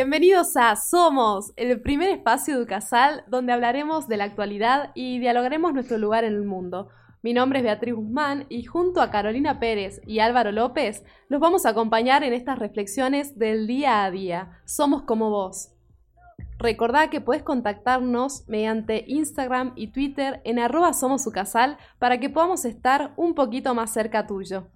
Bienvenidos a Somos, el primer espacio de Ucasal donde hablaremos de la actualidad y dialogaremos nuestro lugar en el mundo. Mi nombre es Beatriz Guzmán y junto a Carolina Pérez y Álvaro López los vamos a acompañar en estas reflexiones del día a día. Somos como vos. Recordá que puedes contactarnos mediante Instagram y Twitter en arroba somosucasal para que podamos estar un poquito más cerca tuyo.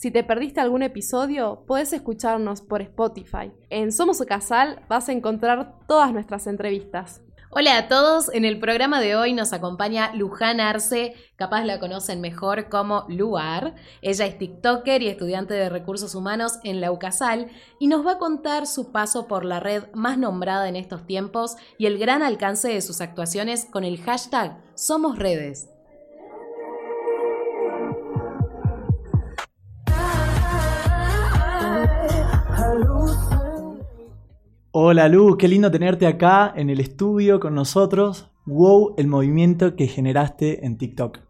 Si te perdiste algún episodio, puedes escucharnos por Spotify. En Somos Casal vas a encontrar todas nuestras entrevistas. Hola a todos, en el programa de hoy nos acompaña Luján Arce, capaz la conocen mejor como Luar. Ella es TikToker y estudiante de recursos humanos en la UCASAL y nos va a contar su paso por la red más nombrada en estos tiempos y el gran alcance de sus actuaciones con el hashtag Somos Redes. Hola Lu, qué lindo tenerte acá en el estudio con nosotros. Wow, el movimiento que generaste en TikTok.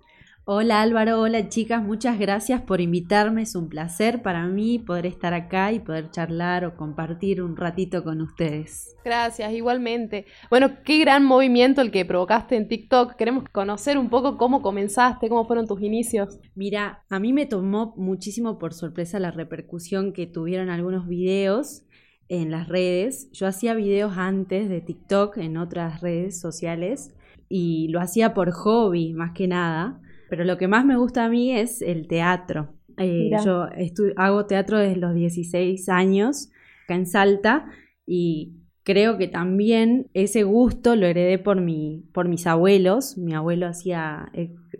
Hola Álvaro, hola chicas, muchas gracias por invitarme. Es un placer para mí poder estar acá y poder charlar o compartir un ratito con ustedes. Gracias, igualmente. Bueno, qué gran movimiento el que provocaste en TikTok. Queremos conocer un poco cómo comenzaste, cómo fueron tus inicios. Mira, a mí me tomó muchísimo por sorpresa la repercusión que tuvieron algunos videos en las redes. Yo hacía videos antes de TikTok en otras redes sociales y lo hacía por hobby más que nada, pero lo que más me gusta a mí es el teatro. Eh, yo hago teatro desde los 16 años acá en Salta y creo que también ese gusto lo heredé por, mi, por mis abuelos. Mi abuelo hacía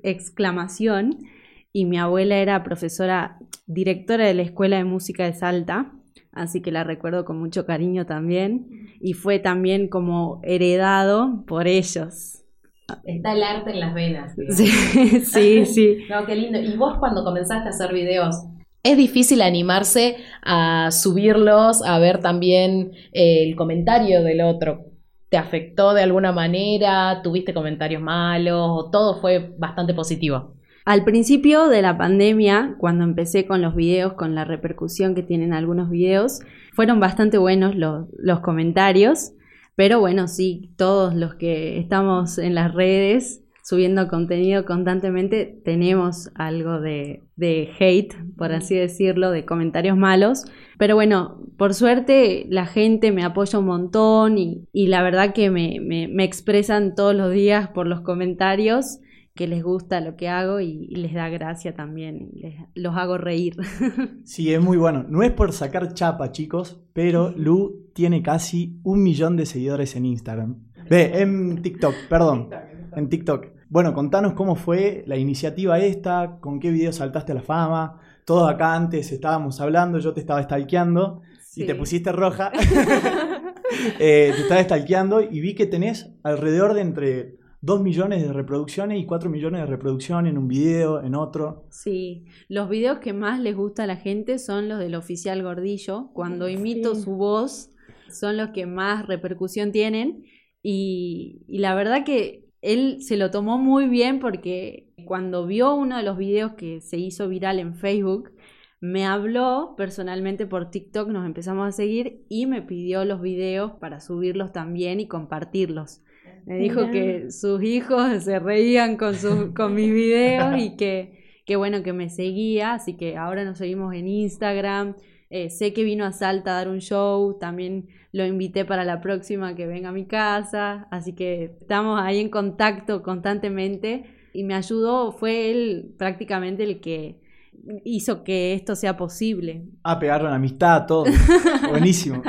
exclamación y mi abuela era profesora, directora de la Escuela de Música de Salta así que la recuerdo con mucho cariño también y fue también como heredado por ellos. Está el arte en las venas. Sí, sí, sí. no, qué lindo. ¿Y vos cuando comenzaste a hacer videos? Es difícil animarse a subirlos, a ver también eh, el comentario del otro. ¿Te afectó de alguna manera? ¿Tuviste comentarios malos? ¿O todo fue bastante positivo? Al principio de la pandemia, cuando empecé con los videos, con la repercusión que tienen algunos videos, fueron bastante buenos los, comentarios, pero bueno, sí, todos los que estamos en las redes subiendo contenido constantemente, tenemos algo de, hate, por así decirlo, de comentarios malos. Pero bueno, por suerte la gente me apoya un montón y, la verdad que me, me expresan todos los días por los comentarios que les gusta lo que hago y, les da gracia también, les, los hago reír. Sí, es muy bueno. No es por sacar chapa, chicos, pero Lu tiene casi un millón de seguidores en Instagram. Ve, en TikTok, perdón, en TikTok. Bueno, contanos cómo fue la iniciativa esta, con qué video saltaste a la fama. Todo acá antes estábamos hablando, yo te estaba stalkeando y te pusiste roja. Eh, te estaba stalkeando y vi que tenés alrededor de entre 2 millones de reproducciones y 4 millones de reproducciones en un video, en otro. Sí, los videos que más les gusta a la gente son los del oficial Gordillo. Cuando imito su voz, son los que más repercusión tienen. Y, y la verdad que él se lo tomó muy bien porque cuando vio uno de los videos que se hizo viral en Facebook, me habló personalmente por TikTok, nos empezamos a seguir y me pidió los videos para subirlos también y compartirlos. Me dijo que sus hijos se reían con, con mis videos y que, qué bueno que me seguía, así que ahora nos seguimos en Instagram. Eh, sé que vino a Salta a dar un show, también lo invité para la próxima que venga a mi casa, así que estamos ahí en contacto constantemente y me ayudó, fue él prácticamente el que hizo que esto sea posible. Ah, pegaron amistad, todo. Buenísimo.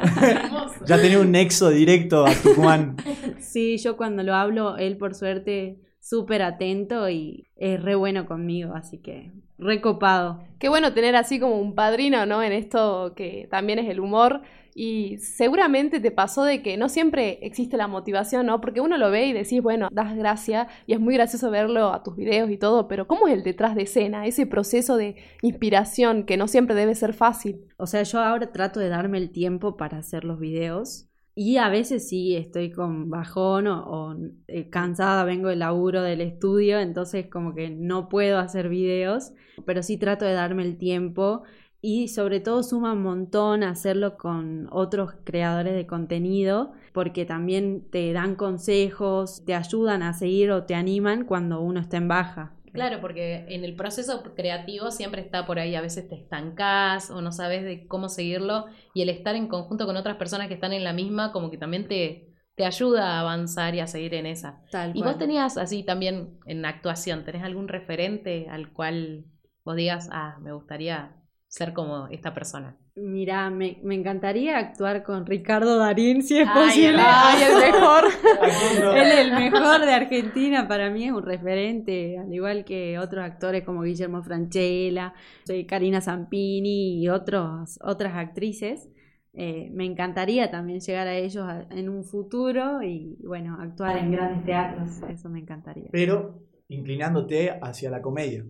ya tenía un nexo directo a Tucumán. Sí, yo cuando lo hablo, él por suerte súper atento y es re bueno conmigo, así que recopado. Qué bueno tener así como un padrino, ¿no? En esto que también es el humor. Y seguramente te pasó de que no siempre existe la motivación, ¿no? Porque uno lo ve y decís, bueno, das gracia y es muy gracioso verlo a tus videos y todo, pero ¿cómo es el detrás de escena? Ese proceso de inspiración que no siempre debe ser fácil. O sea, yo ahora trato de darme el tiempo para hacer los videos. Y a veces sí estoy con bajón o, eh, cansada, vengo del laburo del estudio, entonces como que no puedo hacer videos, pero sí trato de darme el tiempo y sobre todo suma un montón hacerlo con otros creadores de contenido porque también te dan consejos, te ayudan a seguir o te animan cuando uno está en baja. Claro, porque en el proceso creativo siempre está por ahí, a veces te estancás o no sabes de cómo seguirlo y el estar en conjunto con otras personas que están en la misma como que también te, te ayuda a avanzar y a seguir en esa. y vos tenías así también en actuación, ¿tenés algún referente al cual vos digas, ah, me gustaría ser como esta persona. Mira, me, encantaría actuar con Ricardo Darín, si es ay, posible. Ay, el mejor. Él es el mejor de Argentina, para mí es un referente, al igual que otros actores como Guillermo Franchella, Karina Zampini y otros, otras actrices. Eh, me encantaría también llegar a ellos en un futuro y, bueno, actuar en grandes teatros, eso me encantaría. Pero inclinándote hacia la comedia.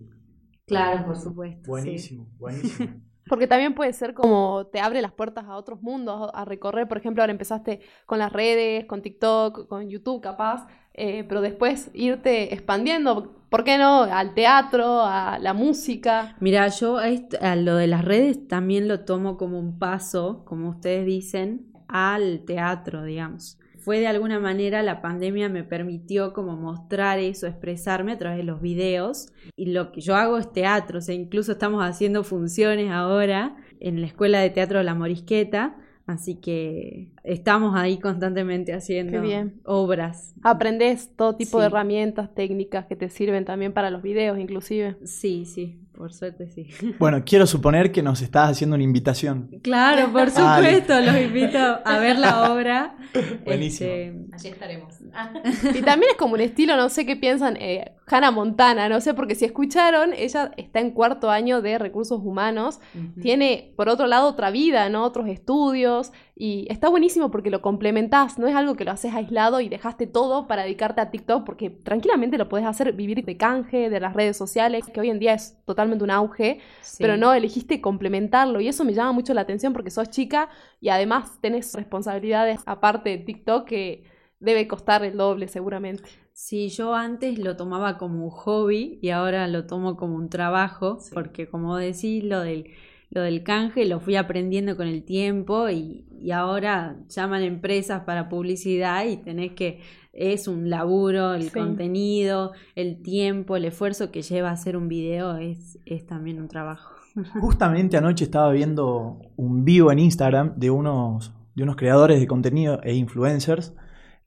Claro, por supuesto. Buenísimo, buenísimo. Porque también puede ser como te abre las puertas a otros mundos, a recorrer. Por ejemplo, ahora empezaste con las redes, con TikTok, con YouTube, capaz, eh, pero después irte expandiendo. ¿Por qué no? Al teatro, a la música. Mira, yo a lo de las redes también lo tomo como un paso, como ustedes dicen, al teatro, digamos fue de alguna manera la pandemia me permitió como mostrar eso, expresarme a través de los videos. Y lo que yo hago es teatro, o sea, incluso estamos haciendo funciones ahora en la Escuela de Teatro de la Morisqueta. Así que estamos ahí constantemente haciendo obras. Aprendes todo tipo de herramientas, técnicas que te sirven también para los videos, inclusive. Sí, sí. Por suerte sí. Bueno, quiero suponer que nos estás haciendo una invitación. Claro, por supuesto, los invito a ver la obra. Buenísimo. Este, Allí estaremos. Y también es como un estilo, no sé qué piensan, eh, Hannah Montana, no sé, porque si escucharon, ella está en cuarto año de recursos humanos, tiene por otro lado otra vida, ¿no? Otros estudios, y está buenísimo porque lo complementás, no es algo que lo haces aislado y dejaste todo para dedicarte a TikTok, porque tranquilamente lo puedes hacer vivir de canje, de las redes sociales, que hoy en día es totalmente un auge, pero no, elegiste complementarlo y eso me llama mucho la atención porque sos chica y además tenés responsabilidades aparte de TikTok que debe costar el doble seguramente. Sí, yo antes lo tomaba como un hobby y ahora lo tomo como un trabajo, porque como decís, lo del lo del canje lo fui aprendiendo con el tiempo y, ahora llaman empresas para publicidad y tenés que, es un laburo, el contenido, el tiempo, el esfuerzo que lleva a hacer un video es, es también un trabajo. Justamente anoche estaba viendo un vivo en Instagram de unos, de unos creadores de contenido e influencers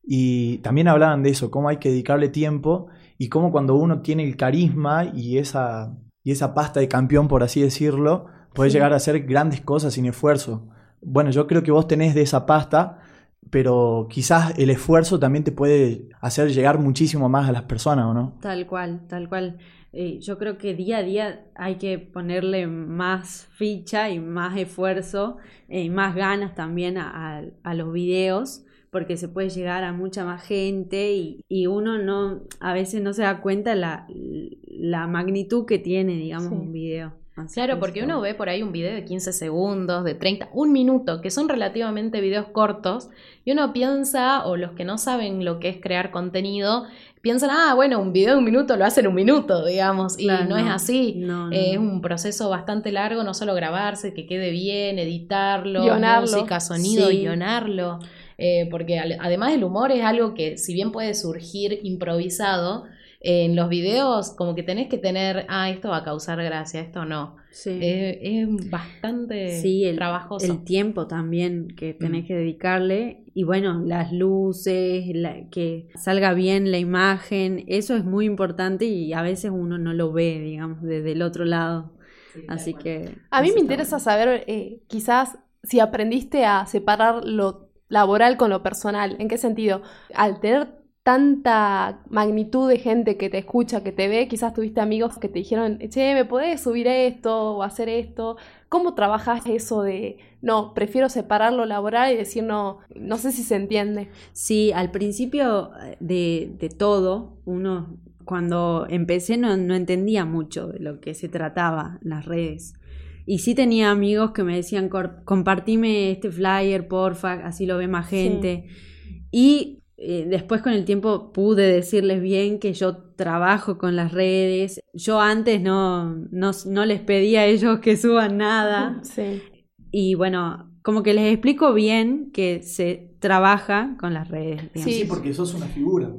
y también hablaban de eso, cómo hay que dedicarle tiempo y cómo cuando uno tiene el carisma y esa, y esa pasta de campeón, por así decirlo, Puedes llegar a hacer grandes cosas sin esfuerzo. Bueno, yo creo que vos tenés de esa pasta, pero quizás el esfuerzo también te puede hacer llegar muchísimo más a las personas, ¿o no? Tal cual, tal cual. Eh, yo creo que día a día hay que ponerle más ficha y más esfuerzo eh, y más ganas también a, los videos porque se puede llegar a mucha más gente y, uno no a veces no se da cuenta la, la magnitud que tiene digamos un video claro, porque uno ve por ahí un video de 15 segundos, de 30, un minuto, que son relativamente videos cortos, y uno piensa, o los que no saben lo que es crear contenido, piensan, ah, bueno, un video de un minuto lo hacen un minuto, digamos, y no, es así. es un proceso bastante largo, no solo grabarse, que quede bien, editarlo, música, sonido, guionarlo. Eh, porque además el humor es algo que, si bien puede surgir improvisado, en los videos como que tenés que tener, ah, esto va a causar gracia, esto no. Sí. es bastante sí, el, trabajoso. El tiempo también que tenés mm. que dedicarle y bueno, las luces, que salga bien la imagen, eso es muy importante y a veces uno no lo ve, digamos, desde el otro lado. Así que... A mí me interesa saber, eh, quizás, si aprendiste a separar lo laboral con lo personal. ¿En qué sentido? Al tener tanta magnitud de gente que te escucha, que te ve, quizás tuviste amigos que te dijeron, che, ¿me podés subir esto o hacer esto? ¿Cómo trabajas eso de, no, prefiero separar lo laboral y decir, no, no sé si se entiende? Sí, al principio eh, de, de todo, uno, cuando empecé no, no entendía mucho de lo que se trataba las redes. Y sí tenía amigos que me decían, "Cor- compartime este flyer, porfa, así lo ve más gente. Y eh, después con el tiempo pude decirles bien que yo trabajo con las redes. Yo antes no, no, no les pedía a ellos que suban nada. Sí. Y bueno, como que les explico bien que se trabaja con las redes. digamos. Sí. Porque sos una figura.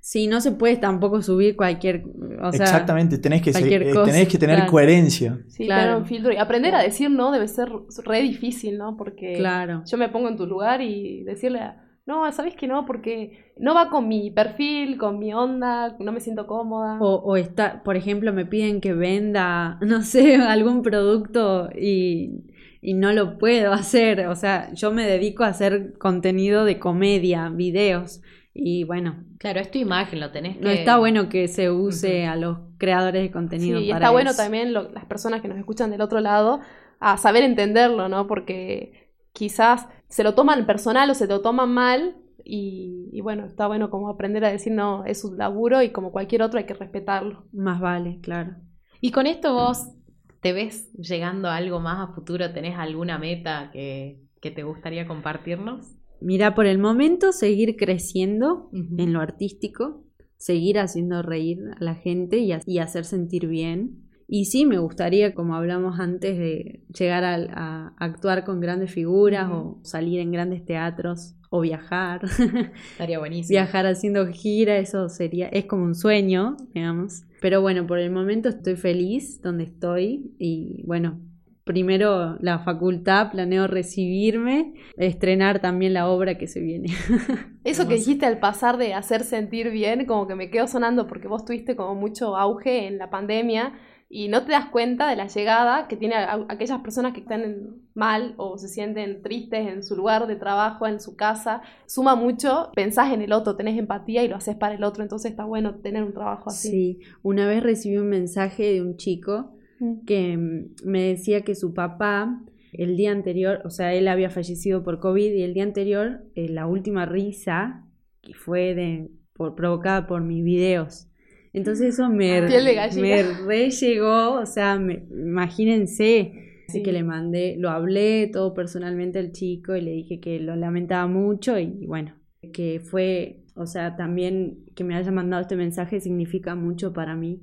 Sí, no se puede tampoco subir cualquier... O sea, Exactamente, tenés que, eh, cosa, tenés que tener claro. coherencia. Sí, Claro. tener un filtro. Y aprender a decir no debe ser re difícil, ¿no? Porque Claro. yo me pongo en tu lugar y decirle, no, ¿sabes que no? Porque no va con mi perfil, con mi onda, no me siento cómoda. O, o está, por ejemplo, me piden que venda, no sé, algún producto y, y no lo puedo hacer. O sea, yo me dedico a hacer contenido de comedia, videos. Y bueno, Claro, es tu imagen, lo tenés que... no está bueno que se use a los creadores de contenido. Sí, y para está bueno también lo- las personas que nos escuchan del otro lado a saber entenderlo, ¿no? Porque quizás se lo toman personal o se lo toman mal y, y bueno, está bueno como aprender a decir no, es un laburo y como cualquier otro hay que respetarlo. Más vale, claro. Y con esto vos te ves llegando a algo más a futuro, ¿tenés alguna meta que, que te gustaría compartirnos? Mira, por el momento seguir creciendo en lo artístico, seguir haciendo reír a la gente y hacer sentir bien. Y sí, me gustaría, como hablamos antes, de llegar a, actuar con grandes figuras o salir en grandes teatros o viajar. Estaría buenísimo. viajar haciendo gira, eso sería, es como un sueño, digamos. Pero bueno, por el momento estoy feliz donde estoy y bueno, primero la facultad, planeo recibirme, estrenar también la obra que se viene. Eso que dijiste al pasar de hacer sentir bien, como que me quedó sonando porque vos tuviste como mucho auge en la pandemia y no te das cuenta de la llegada que tiene a, a aquellas personas que están en- mal o se sienten tristes en su lugar de trabajo, en su casa. Suma mucho, pensás en el otro, tenés empatía y lo haces para el otro, entonces está bueno tener un trabajo así. Sí, una vez recibí un mensaje de un chico Mm. que me decía que su papá el día anterior, o sea, él había fallecido por COVID y el día anterior eh, la última risa que fue de, por, provocada por mis videos. Entonces eso me, gallina. me re llegó, o sea, me- imagínense. Así Sí. que le mandé, lo hablé todo personalmente al chico y le dije que lo lamentaba mucho y bueno, que fue, o sea, también que me haya mandado este mensaje significa mucho para mí.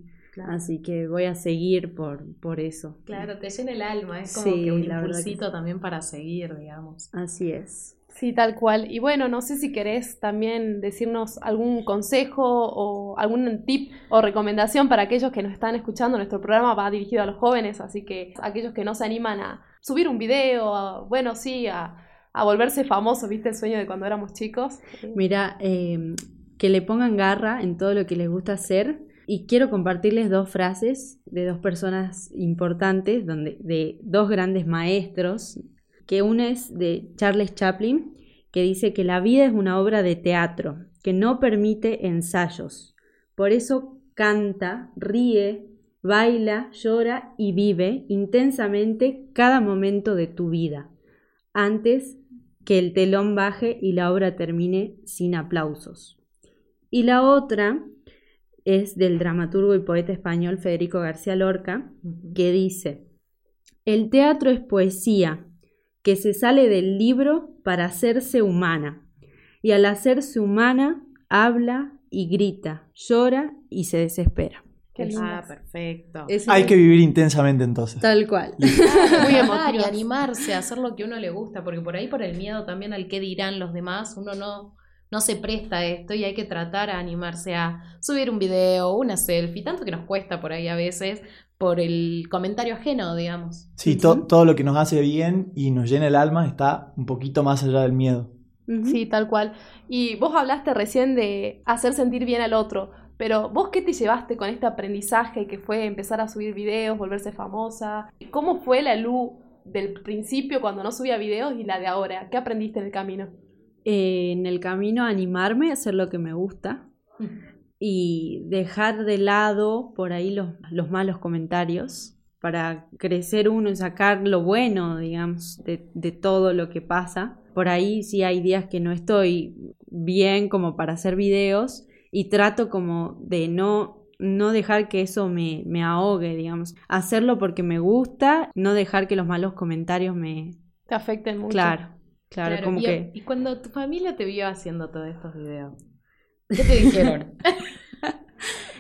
Así que voy a seguir por, por eso. Claro, te llena el alma, es como Sí, que un que impulsito también para seguir, digamos. Así es. Sí, tal cual. Y bueno, no sé si querés también decirnos algún consejo o algún tip o recomendación para aquellos que nos están escuchando. Nuestro programa va dirigido a los jóvenes, así que aquellos que no se animan a subir un video, a- bueno, sí, a, volverse famosos, ¿viste? El sueño de cuando éramos chicos. Mira, eh, que le pongan garra en todo lo que les gusta hacer. Y quiero compartirles dos frases de dos personas importantes, donde, de dos grandes maestros, que una es de Charles Chaplin, que dice que la vida es una obra de teatro, que no permite ensayos. Por eso canta, ríe, baila, llora y vive intensamente cada momento de tu vida, antes que el telón baje y la obra termine sin aplausos. Y la otra es del dramaturgo y poeta español Federico García Lorca, que dice, el teatro es poesía que se sale del libro para hacerse humana, y al hacerse humana habla y grita, llora y se desespera. Qué lindo. Ah, perfecto. Hay que vivir intensamente entonces. Tal cual. Muy Trabajar y animarse a hacer lo que uno le gusta, porque por ahí por el miedo también al que dirán los demás, uno no, no se presta a esto y hay que tratar a animarse a subir un video, una selfie, tanto que nos cuesta por ahí a veces por el comentario ajeno, digamos. Sí, to- todo lo que nos hace bien y nos llena el alma está un poquito más allá del miedo. Sí, tal cual. Y vos hablaste recién de hacer sentir bien al otro, pero vos qué te llevaste con este aprendizaje que fue empezar a subir videos, volverse famosa? ¿Cómo fue la luz del principio cuando no subía videos y la de ahora? ¿Qué aprendiste en el camino? Eh, en el camino animarme a hacer lo que me gusta y dejar de lado por ahí los, los malos comentarios para crecer uno y sacar lo bueno, digamos, de, de todo lo que pasa. Por ahí sí hay días que no estoy bien como para hacer videos y trato como de no no dejar que eso me, me ahogue, digamos. Hacerlo porque me gusta, no dejar que los malos comentarios me... Te afecten mucho. Claro, claro, como y, que... y cuando tu familia te vio haciendo todos estos videos, ¿qué te dijeron?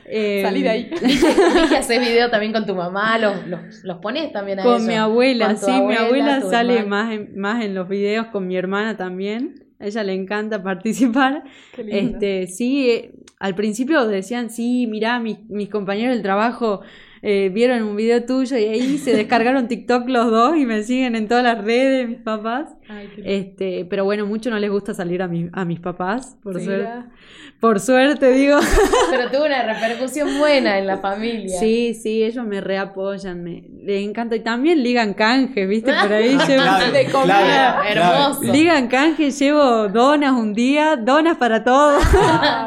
eh, Salí de ahí. Vi que haces video también con tu mamá, los, los, los pones también a Con mi abuela, Con sí, mi abuela sale hermana. más en, más en los videos, con mi hermana también. A ella le encanta participar. Qué lindo. Este, sí, eh, al principio decían, sí, mirá, mis, mis compañeros del trabajo eh, vieron un video tuyo y ahí se descargaron TikTok los dos y me siguen en todas las redes, mis papás. Ay. Este, pero bueno, mucho no les gusta salir a, mi- a mis papás, por, Sí, suerte, por suerte digo. Pero tuvo una repercusión buena en la familia. Sí, sí, ellos me reapoyan, me les encanta. Y también ligan canje, ¿viste? Por ahí llevo- Claro, de comida. claro, Hermoso. claro. Ligan canje, llevo donas un día, donas para todos.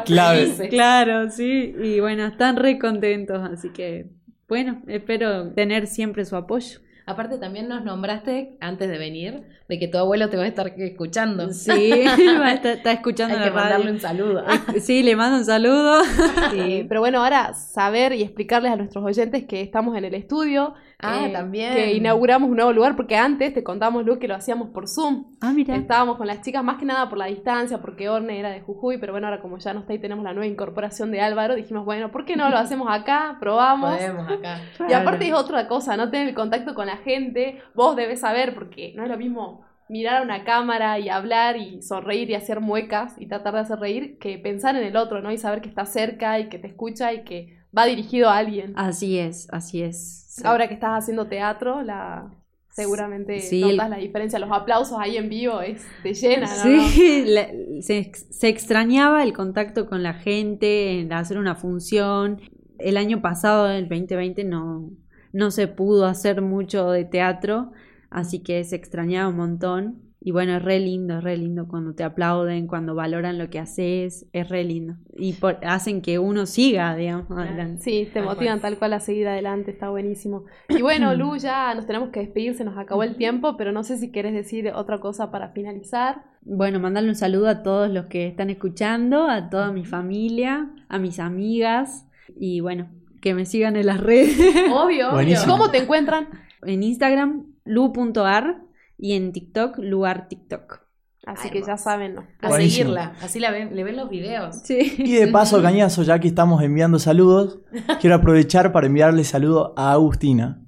Clave. Claro, sí. Y bueno, están re contentos, así que bueno, espero tener siempre su apoyo. Aparte también nos nombraste antes de venir de que tu abuelo te va a estar escuchando. Sí, está, está escuchando Hay que mandarle un saludo. Sí, le mando un saludo. Sí, pero bueno, ahora saber y explicarles a nuestros oyentes que estamos en el estudio. Ah, eh, también. Que inauguramos un nuevo lugar, porque antes te contamos, Lu, que lo hacíamos por Zoom. Ah, mira. Estábamos con las chicas más que nada por la distancia, porque Orne era de Jujuy, pero bueno, ahora como ya no está y tenemos la nueva incorporación de Álvaro, dijimos, bueno, ¿por qué no lo hacemos acá? Probamos. Podemos acá. Y aparte es otra cosa, no tener el contacto con la gente, vos debes saber, porque no es lo mismo mirar a una cámara y hablar y sonreír y hacer muecas y tratar de hacer reír que pensar en el otro, ¿no? Y saber que está cerca y que te escucha y que va dirigido a alguien. Así es, así es. Sí. Ahora que estás haciendo teatro, la seguramente Sí, notas el- la diferencia. Los aplausos ahí en vivo es, te llena, ¿no? Sí, la- se, ex- se extrañaba el contacto con la gente, hacer una función. El año pasado, el 2020, no, no se pudo hacer mucho de teatro, así que se extrañaba un montón. Y bueno, es re lindo, es re lindo cuando te aplauden, cuando valoran lo que haces, es re lindo. Y por- hacen que uno siga, digamos, adelante. Sí, te motivan tal cual a seguir adelante, está buenísimo. Y bueno, Lu, ya nos tenemos que despedir, se nos acabó el tiempo, pero no sé si quieres decir otra cosa para finalizar. Bueno, mandarle un saludo a todos los que están escuchando, a toda mi familia, a mis amigas y bueno, que me sigan en las redes. Obvio, obvio. Buenísimo. ¿Cómo te encuentran? en Instagram, lu.ar y en TikTok, luar TikTok. Así Ay, que ya saben, ¿no? A Buenísimo. seguirla. Así la ven, le ven los videos. Sí. Y de paso, Cañazo, ya que estamos enviando saludos, quiero aprovechar para enviarle saludo a Agustina.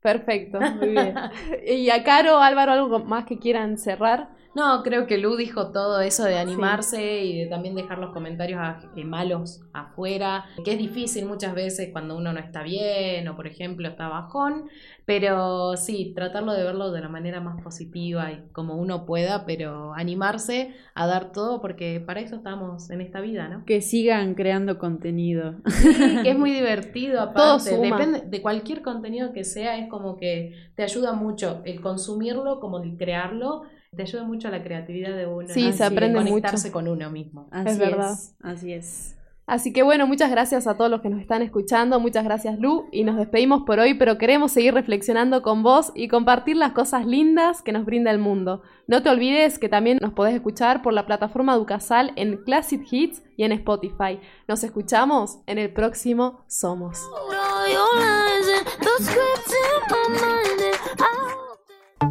Perfecto, muy bien. Y a Caro, Álvaro, algo más que quieran cerrar. No, creo que Lu dijo todo eso de animarse y de también dejar los comentarios a- eh, malos afuera, que es difícil muchas veces cuando uno no está bien o por ejemplo está bajón, pero sí, tratarlo de verlo de la manera más positiva y como uno pueda, pero animarse a dar todo porque para eso estamos en esta vida, ¿no? Que sigan creando contenido. Sí, que es muy divertido aparte. Todo suma. Depende de cualquier contenido que sea, es como que te ayuda mucho el consumirlo como el crearlo, te ayuda mucho a la creatividad de uno. Sí, ¿no? se aprende conectarse mucho. con uno mismo. Así verdad. Así es. Así que bueno, muchas gracias a todos los que nos están escuchando, muchas gracias Lu y nos despedimos por hoy, pero queremos seguir reflexionando con vos y compartir las cosas lindas que nos brinda el mundo. No te olvides que también nos podés escuchar por la plataforma Ducasal en Classic Hits y en Spotify. Nos escuchamos en el próximo Somos.